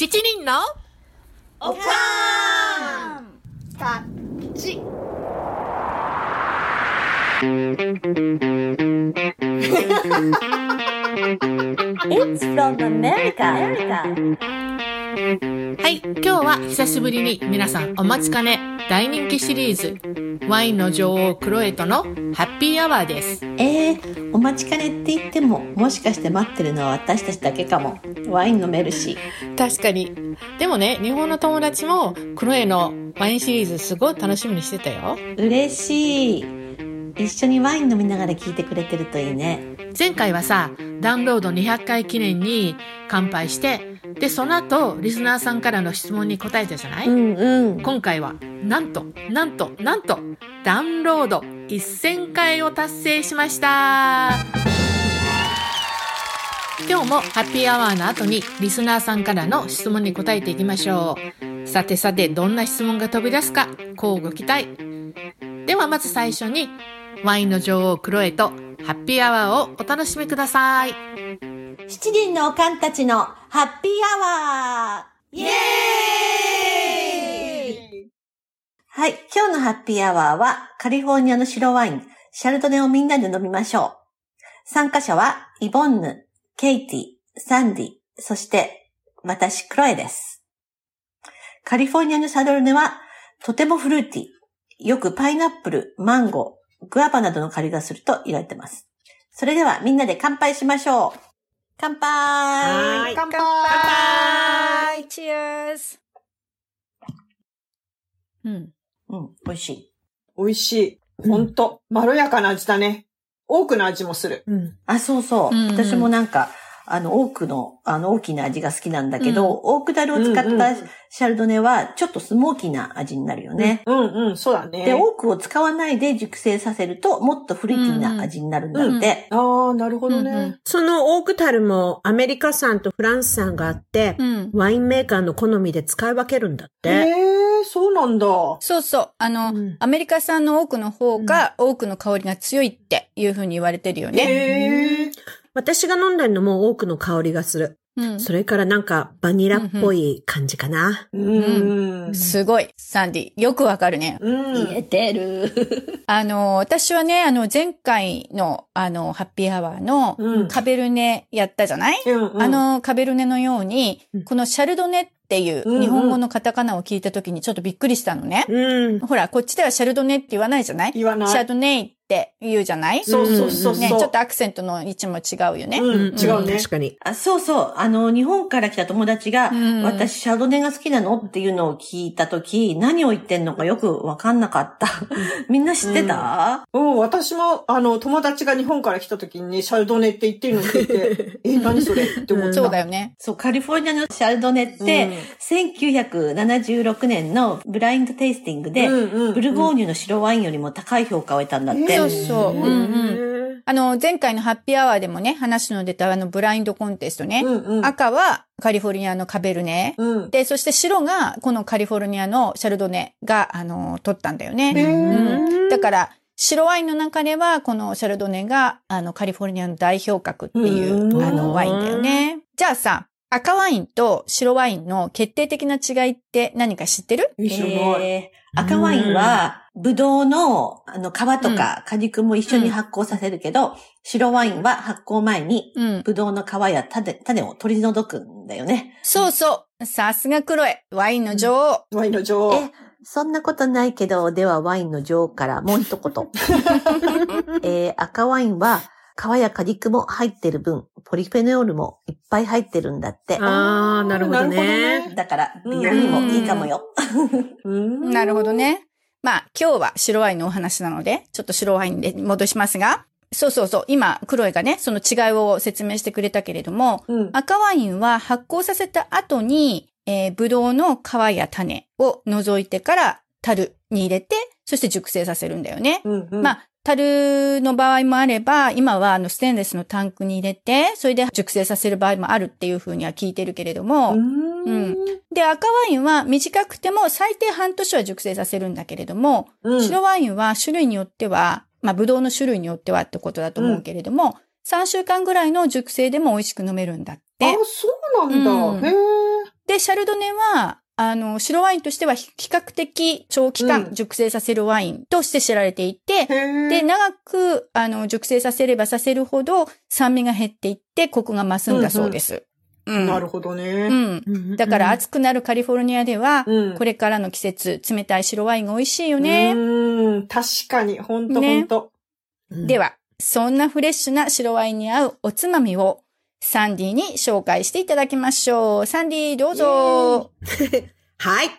七人のおかーんタッチ。It's from. America. はい、今日は久しぶりに皆さんお待ちかね大人気シリーズワインの女王クロエトのハッピーアワーです。えー、お待ちかねって言っても、もしかして待ってるのは私たちだけかも。ワイン飲めるし。確かに。でもね、日本の友達もクロエのワインシリーズすごい楽しみにしてたよ。嬉しい。一緒にワイン飲みながら聞いてくれてるといいね。前回はさ、ダウンロード200回記念に乾杯して、で、その後、リスナーさんからの質問に答えたじゃない、うんうん。今回は、なんと、なんと、なんと、ダウンロード1000回を達成しました今日もハッピーアワーの後にリスナーさんからの質問に答えていきましょう。さてさて、どんな質問が飛び出すか、乞うご期待。ではまず最初に、ワインの女王クロエとハッピーアワーをお楽しみください。七人のおかんたちのハッピーアワーイエーイはい、今日のハッピーアワーはカリフォルニアの白ワイン、シャルドネをみんなで飲みましょう。参加者はイボンヌ、ケイティ、サンディ、そして私、クロエです。カリフォルニアのシャルドネはとてもフルーティー、よくパイナップル、マンゴー、グアバなどの香りがすると言われています。それではみんなで乾杯しましょう。乾杯乾杯乾杯 !Cheers! うん。うん、美味しい。美味しい。ほんと、まろやかな味だね。多くの味もする。うん。あ、そうそう。うんうん私もなんか、あの、多くの、あの、大きな味が好きなんだけど、うんオークダルを使っうんうんたシャルドネは、ちょっとスモーキーな味になるよね。うんうん、そうだね。で、オークを使わないで熟成させると、もっとフルーティーな味になるんだって。ああ、なるほどうんうんね。そのオークタルもアメリカ産とフランス産があって、うん。ワインメーカーの好みで使い分けるんだっへて。え、そうなんだ。そうそう。あの、うんアメリカ産の多くの方が、多くの香りが強いっていう風に言われてるよね。へえ。私が飲んでるのも多くの香りがする。うん。それからなんかバニラっぽい感じかな。うん。すごい、サンディ。よくわかるね。うん。言えてる。あの、私はね、あの、前回の、あの、ハッピーアワーのうんカベルネやったじゃない、うんうんあ、の、カベルネのようにうん、このシャルドネっていううんうん日本語のカタカナを聞いた時にちょっとびっくりしたのね。うん。ほら、こっちではシャルドネって言わないじゃない？言わないシャルドネイって言うじゃない？そうそうそう。ね、ちょっとアクセントの位置も違うよね。うん、違うね。確かに。あそうそう。あの、日本から来た友達が、うん私、シャルドネが好きなのっていうのを聞いたとき、何を言ってんのかよくわかんなかった。みんな知ってた、うん、私も、あの、友達が日本から来た時にね、シャルドネって言ってるの聞いて、え、何それ？って思った。そうだよね。そう、カリフォルニアのシャルドネって、1976年のブラインドテイスティングで、うんうんうんブルゴーニュの白ワインよりも高い評価を得たんだって。そうそう。うんうん。ん。あの、前回のハッピーアワーでもね、話の出たあの、ブラインドコンテストね。うんうん。赤はカリフォルニアのカベルネ。うん。で、そして白がこのカリフォルニアのシャルドネが、あの、取ったんだよへね。ーだから、白ワインの中では、このシャルドネが、あの、カリフォルニアの代表格っていうう、んあの、ワインだよね。じゃあさ、赤ワインと白ワインの決定的な違いって何か知ってる？えー赤ワインは、ブドウの、あの、皮とか果肉も一緒に発酵させるけど、白ワインは発酵前に、うん。ブドウの皮や種種を取り除くんだよね。そうそう。さすがクロエ。ワインの女王。ワインの女王。え、そんなことないけど、ではワインの女王からもう一言。えー赤ワインは、皮や果肉も入ってる分、ポリフェノールもいっぱい入ってるんだって。あー、なるほどね。ねだから、美容にもいいかもよ。うんなるほど。ね。まあ、今日は白ワインのお話なので、ちょっと白ワインで戻しますが、そうそうそう、今、クロエがね、その違いを説明してくれたけれども、うん。赤ワインは発酵させた後に、えー、ブドウの皮や種を除いてから樽に入れて、そして熟成させるんだよね。うんうん。まあ、樽の場合もあれば、今はあのステンレスのタンクに入れて、それで熟成させる場合もあるっていうふうには聞いてるけれども、うん。うんで、赤ワインは短くても最低半年は熟成させるんだけれども、うん白ワインは種類によっては、まあ、ブドウの種類によってはってことだと思うけれども、3週間ぐらいの熟成でも美味しく飲めるんだってあ、。そうなんだ。うんへえ。で、シャルドネは、あの、白ワインとしては比較的長期間うん熟成させるワインとして知られていて、へーで、長く、あの、熟成させればさせるほど酸味が減っていって、コクが増すんだそうです。うん。なるほどうね。ん。だから暑くなるカリフォルニアでは、うんこれからの季節、冷たい白ワインが美味しいようね。ーん、確かに、ほんとほねんと。では、そんなフレッシュな白ワインに合うおつまみを、サンディに紹介していただきましょう。サンディ、どうぞ。はい。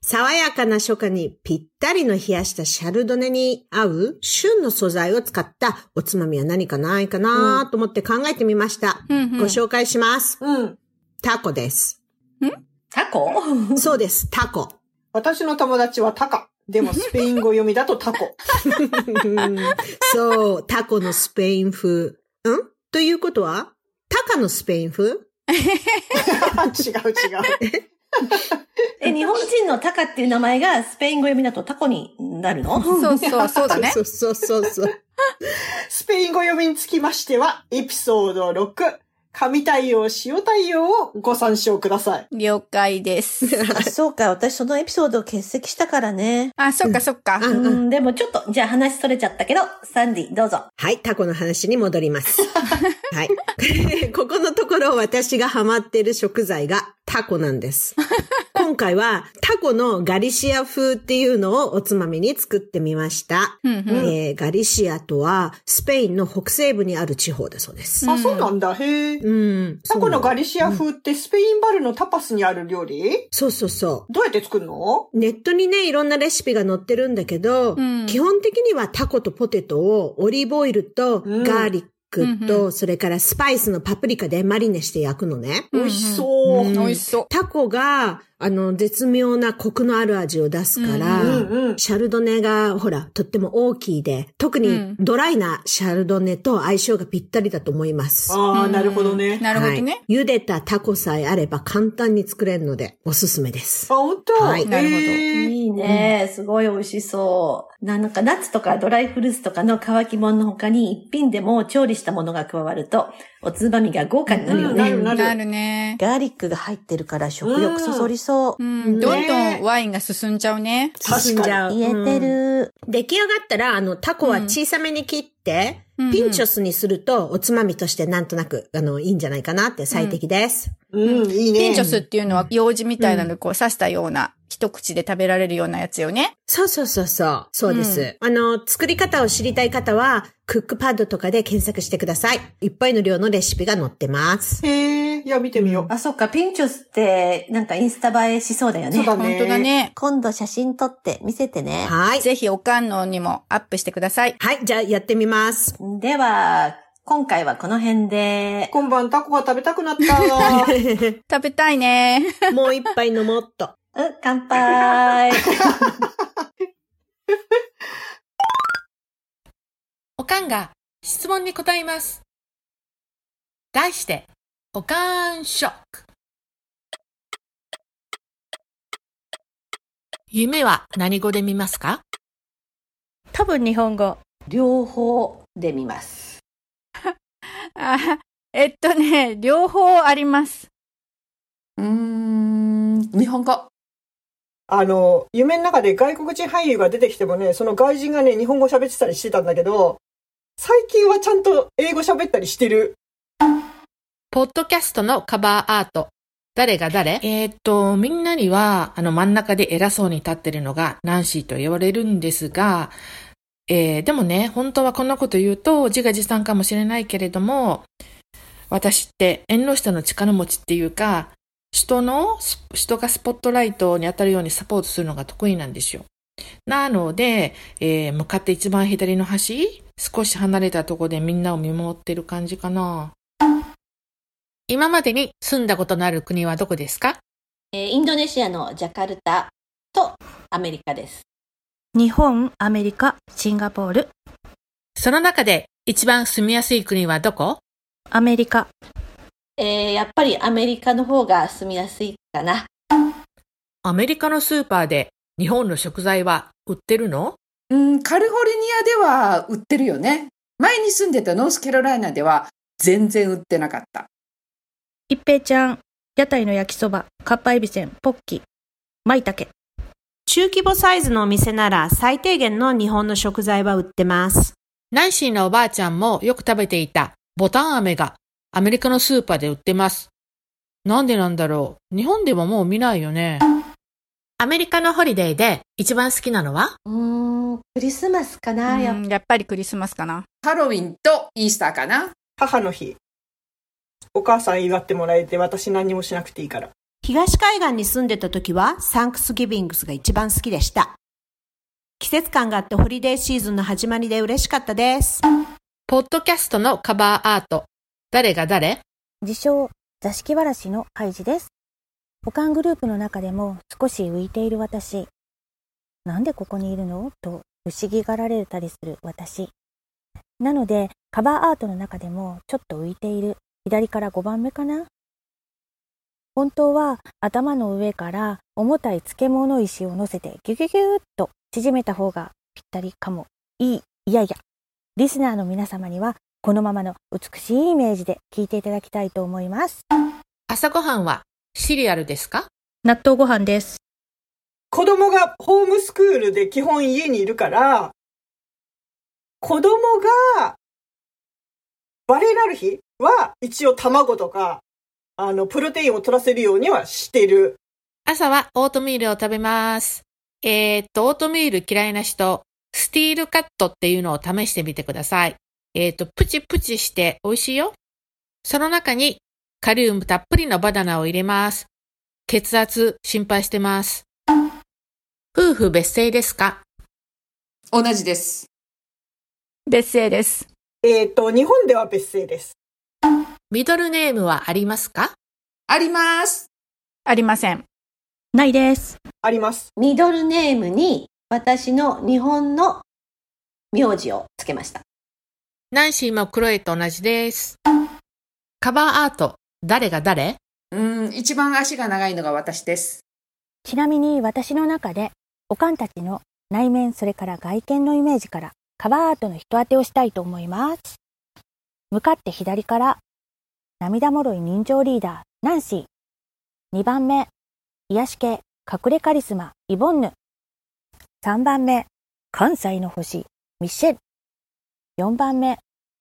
爽やかな初夏にぴったりの冷やしたシャルドネに合う旬の素材を使ったおつまみは何かないかなと思って考えてみました。うんうんご紹介します。うん。タコです。タコ？そうです、タコ。私の友達はタカ。でもスペイン語読みだとタコ。そう、タコのスペイン風。ん？ということは？タカのスペイン風？違 う違う。え、日本人のタカっていう名前がスペイン語読みだとタコになるの？そうそう、そうだねそ。うそうそうそう。スペイン語読みにつきましては、エピソード6、神対応、塩対応をご参照ください。了解です。あ そうか、私そのエピソードを欠席したからね。あ、そっかそっか。うんうん、でもちょっと、じゃあ話それちゃったけど、サンディ、どうぞ。はい、タコの話に戻ります。はい。ここのところ私がハマっている食材がタコなんです。今回はタコのガリシア風っていうのをおつまみに作ってみました。うんうんえーガリシアとはスペインの北西部にある地方だそうです。あ、そうなんだ。へえ。うん。タコのガリリシア風ってスペインバルのタパスにある料理？そうそうそう。どうやって作るの？ネットにね、いろんなレシピが載ってるんだけど、うん基本的にはタコとポテトをオリーブオイルとうんガーリックうんと、うそれからスパイスのパプリカでマリネして焼くのね。美味しそう。うん美味しそう。タコが、あの、絶妙なコクのある味を出すから、うんうん。シャルドネが、ほら、とっても大きいで、特にうんドライなシャルドネと相性がぴったりだと思います。ああ、なるほどね。なるほどね。はい茹でたタコさえあれば簡単に作れるので、おすすめですあ、。ほんとはいなるほどいいね、すごい美味しそう。なんかナッツとかドライフルーツとかの乾き物の他に一品でも調理したものが加わると、おつまみが豪華になるよね。うんなるなるね。ガーリックが入ってるから食欲そそりそう。うん、どんどんワインが進んじゃうね。進んじゃう。言えてうんる。出来上がったら、あの、タコは小さめに切って、うんピンチョスにすると、おつまみとしてなんとなく、あの、いいんじゃないかなって最適です。うん、いいね。ピンチョスっていうのは、用紙みたいなのこう刺したような、一口で食べられるようなやつよね。そうそうそうそう。そうです。あの、作り方を知りたい方は、クックパッドとかで検索してください。いっぱいの量のレシピが載ってます。へえ、いや、見てみよう。あ、そっか、ピンチョスって、なんかインスタ映えしそうだよね。そうだね。本当だ。ね。今度写真撮って見せてね。はい。ぜひおかんのにもアップしてください。はい、じゃあやってみます。では、今回はこの辺で、今晩タコが食べたくなった。食べたいね。もう一杯飲もうっと。うん、乾杯。おかんが質問に答えます。題して、おかんショック。夢は何語で見ますか？多分日本語。両方で見ます。あ えっとね、両方あります。うーん、日本語。あの、夢の中で外国人俳優が出てきてもね、その外人がね、日本語喋ってたりしてたんだけど、最近はちゃんと英語喋ったりしてる。ポッドキャストのカバーアート。誰が誰？えーっと、みんなには、あの、真ん中で偉そうに立ってるのがナンシーと言われるんですが、えーでもね、本当はこんなこと言うと自画自賛かもしれないけれども、私って縁の下の力持ちっていうか、人の、人がスポットライトに当たるようにサポートするのが得意なんですよ。なので、えー向かって一番左の端、少し離れたところでみんなを見守ってる感じかな。今までに住んだことのある国はどこですか？えーインドネシアのジャカルタとアメリカです。日本、アメリカ、シンガポール、その中で一番住みやすい国はどこ？アメリカ。えーやっぱりアメリカの方が住みやすいかな。アメリカのスーパーで日本の食材は売ってるの？うん、カリフォルニアでは売ってるよね。前に住んでたノースカロライナでは全然売ってなかった。一平ちゃん、屋台の焼きそば、かっぱえびせん、ポッキ、舞茸。中規模サイズのお店なら最低限の日本の食材は売ってます。ナンシーのおばあちゃんもよく食べていたボタン飴がアメリカのスーパーで売ってます。なんでなんだろう？日本でももう見ないよね。アメリカのホリデーで一番好きなのは？うーん、クリスマスかな、やっぱりクリスマスかな。ハロウィンとイースターかな。母の日。お母さん祝ってもらえて私何もしなくていいから。東海岸に住んでた時はサンクスギビングスが一番好きでした。季節感があってホリデーシーズンの始まりで嬉しかったです。ポッドキャストのカバーアート。誰が誰？自称、座敷わらしのハイジです。保管グループの中でも少し浮いている私。なんでここにいるの？と不思議がられたりする私。なので、カバーアートの中でもちょっと浮いている左から5番目かな？本当は頭の上から重たい漬物石を乗せてギュギュギューっと縮めた方がぴったりかも。いい、いやいや。リスナーの皆様にはこのままの美しいイメージで聞いていただきたいと思います。朝ごはんはシリアルですか？納豆ご飯です。子供がホームスクールで基本家にいるから、子供がバレエなる日は一応卵とか、あの、プロテインを取らせるようにはしてる。朝はオートミールを食べます。えー、っと、オートミール嫌いな人、スティールカットっていうのを試してみてください。えー、っと、プチプチして美味しいよ。その中にカリウムたっぷりのバナナを入れます。血圧心配してます。夫婦別姓ですか？同じです。別姓です。えっ、と、日本では別姓です。ミドルネームはありますか？あります。ありません。ないです。あります。ミドルネームに私の日本の名字をつけました。ナンシーもクロエと同じです。カバーアート、誰が誰？うん、一番足が長いのが私です。ちなみに私の中で、おかんたちの内面それから外見のイメージからカバーアートの人当てをしたいと思います。向かって左から、涙もろい人情リーダー、ナンシー。2番目、癒し系、隠れカリスマ、イボンヌ。3番目、関西の星、ミッシェル。4番目、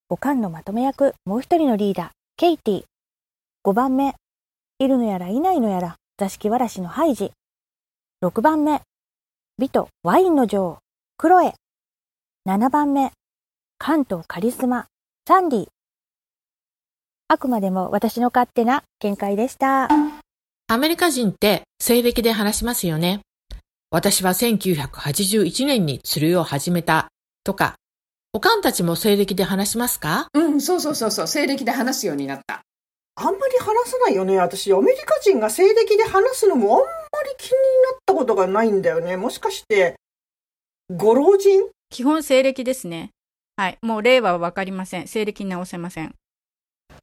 おかんのまとめ役、もう一人のリーダー、ケイティ。5番目、いるのやらいないのやら、座敷わらしのハイジ。6番目、美とワインの女王、クロエ。7番目、関東カリスマ、サンディ。あくまでも私の勝手な見解でした。アメリカ人って西暦で話しますよね。私は1981年に釣りを始めたとか、おかんたちも西暦で話しますか？うん、そうそうそうそう。西暦で話すようになった。あんまり話さないよね。私、アメリカ人が西暦で話すのもあんまり気になったことがないんだよね。もしかして、ご老人？基本西暦ですね。はい。もう令和はわかりません。西暦に直せません。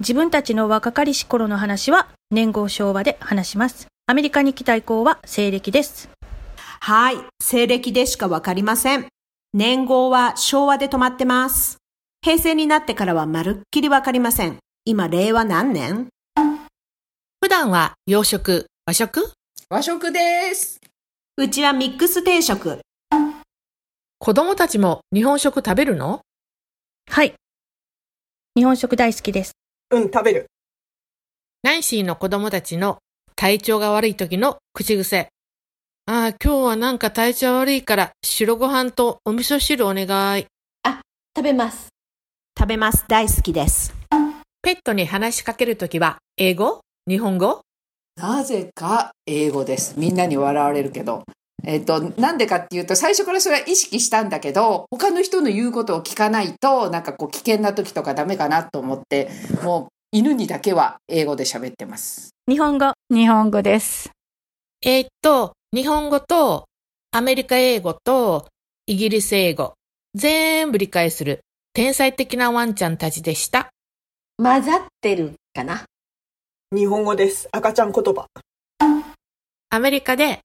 自分たちの若かりし頃の話は年号昭和で話します。アメリカに来た以降は西暦です。はい。西暦でしかわかりません。年号は昭和で止まってます。平成になってからはまるっきりわかりません。今、令和何年？普段は洋食、和食？和食です。うちはミックス定食。子供たちも日本食食べるの？はい。日本食大好きです。うん、食べる。ナンシーの子供たちの体調が悪い時の口癖。ああ、今日はなんか体調悪いから白ご飯とお味噌汁お願い。食べます。食べます。大好きです。ペットに話しかけるときは英語？日本語？なぜか英語です。みんなに笑われるけど。えっ、と、なんでかっていうと、最初からそれは意識したんだけど、他の人の言うことを聞かないと、なんかこう危険な時とかダメかなと思って、もう犬にだけは英語で喋ってます。日本語。日本語です。えーっと、日本語とアメリカ英語とイギリス英語、全部理解する天才的なワンちゃんたちでした。混ざってるかな？日本語です。赤ちゃん言葉。アメリカで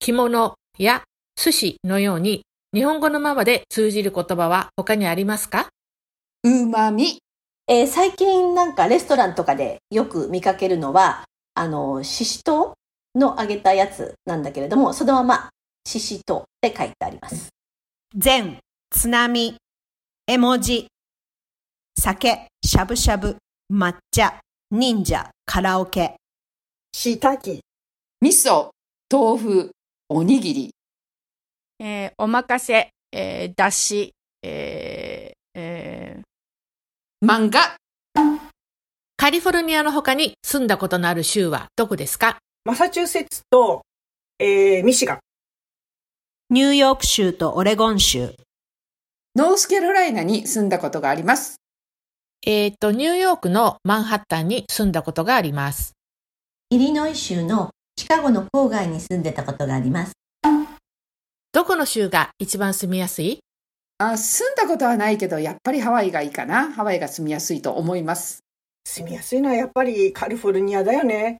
着物や寿司のように日本語のままで通じる言葉は他にありますか？うまみ。えー最近なんかレストランとかでよく見かけるのは、あの、ししとうの揚げたやつなんだけれども、そのまま、ししとうって書いてあります。善、津波、絵文字、酒、しゃぶしゃぶ、抹茶、忍者、カラオケ。しいたけ、味噌、豆腐、おにぎり。えーおまかせ、えーだし、えーえー漫画。カリフォルニアの他に住んだことのある州はどこですか？マサチューセッツと、えー、ミシガン。ニューヨーク州とオレゴン州。ノースカロライナに住んだことがあります。えっ、と、ニューヨークのマンハッタンに住んだことがあります。イリノイ州のシカゴの郊外に住んでたことがあります。どこの州が一番住みやすい？あ住んだことはないけど、やっぱりハワイがいいかな。ハワイが住みやすいと思います。住みやすいのはやっぱりカリフォルニアだよね。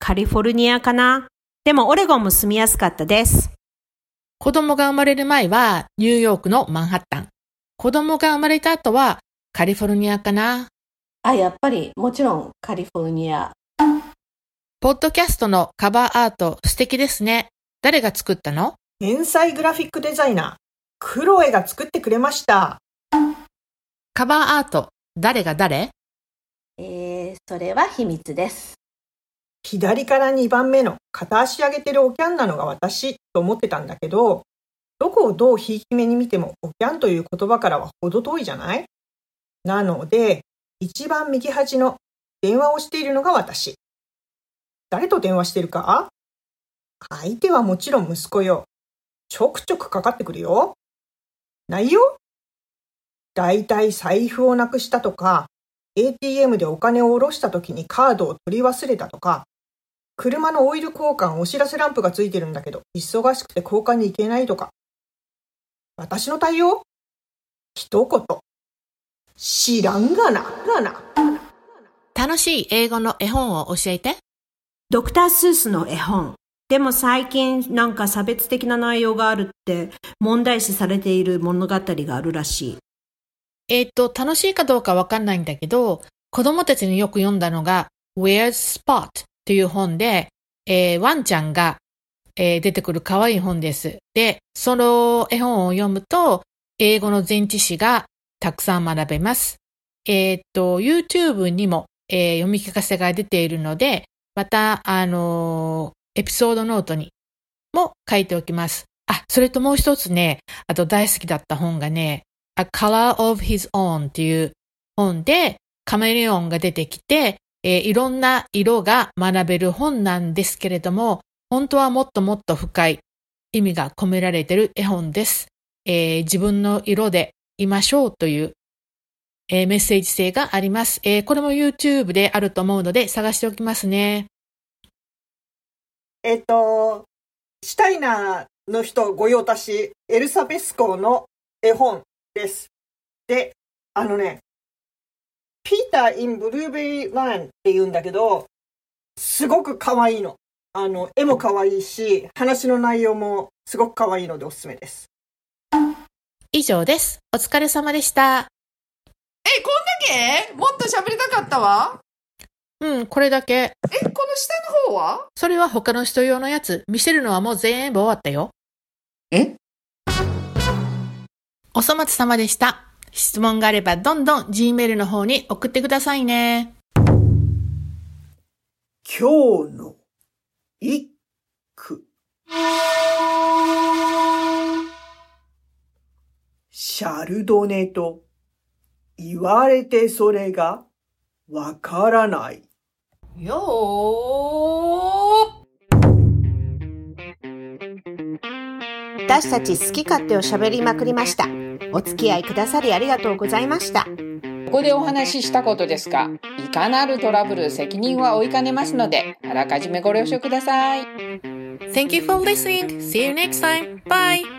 カリフォルニアかな？でもオレゴンも住みやすかったです。子供が生まれる前はニューヨークのマンハッタン。子供が生まれた後はカリフォルニアかなあ、やっぱり、もちろんカリフォルニア。ポッドキャストのカバーアート素敵ですね。誰が作ったの？天才グラフィックデザイナー、クロエが作ってくれました。カバーアート、誰が誰？えー、それは秘密です。左から2番目の片足上げてるおキャンなのが私と思ってたんだけど、どこをどうひいき目に見てもおキャンという言葉からは程遠いじゃない？なので、一番右端の電話をしているのが私。誰と電話してるか？相手はもちろん息子よ。ちょくちょくかかってくるよ。内容だいたい財布をなくしたとか、ATM でお金を下ろした時にカードを取り忘れたとか、車のオイル交換お知らせランプがついてるんだけど、忙しくて交換に行けないとか。私の対応？一言。知らんがな、がな。楽しい英語の絵本を教えて。ドクター・スースの絵本。でも最近なんか差別的な内容があるって問題視されている物語があるらしい。えっ、と、楽しいかどうかわかんないんだけど、子供たちによく読んだのが Where's Spot という本で、えーワンちゃんが、えー出てくる可愛い本です。で、その絵本を読むと、英語の前置詞がたくさん学べます。えっ、と、YouTube にも、えー読み聞かせが出ているので、また、あのーエピソードノートにも書いておきます。あ、それともう一つね、あと大好きだった本がね、A Color of His Own っていう本でカメレオンが出てきて、えーいろんな色が学べる本なんですけれども、本当はもっともっと深い意味が込められてる絵本です。えー自分の色でいましょうという、えーメッセージ性があります、えーこれも YouTube であると思うので探しておきますね。えっと、シュタイナーの人御用達、エルサベスコの絵本です。で、あのね、ピーター・イン・ブルーベリー・ランって言うんだけど、すごく可愛いの。あの、絵も可愛いし、話の内容もすごく可愛いのでおすすめです。以上です。お疲れ様でした。え、こんだけ？もっと喋りたかったわ。うん、これだけ。え、この下の方は？それは他の人用のやつ。見せるのはもう全部終わったよ。え？おそ松様でした。質問があればどんどん Gmail の方に送ってくださいね。今日の一句。シャルドネと言われてそれがわからない。よ私たち好き勝手を喋りまくりました。お付き合いくださりありがとうございました。ここでお話ししたことですが、いかなるトラブル責任は負いかねますので、あらかじめご了承ください。Thank you for listening. See you next time. Bye.